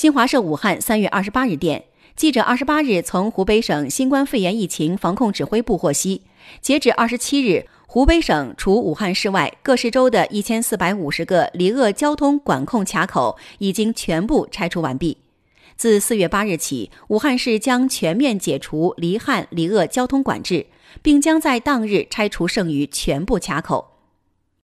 新华社武汉三月二十八日电记者二十八日从湖北省新冠肺炎疫情防控指挥部获悉截止二十七日湖北省除武汉市外各市州的一千四百五十个离鄂交通管控卡口已经全部拆除完毕。自四月八日起武汉市将全面解除离汉离鄂交通管制并将在当日拆除剩余全部卡口。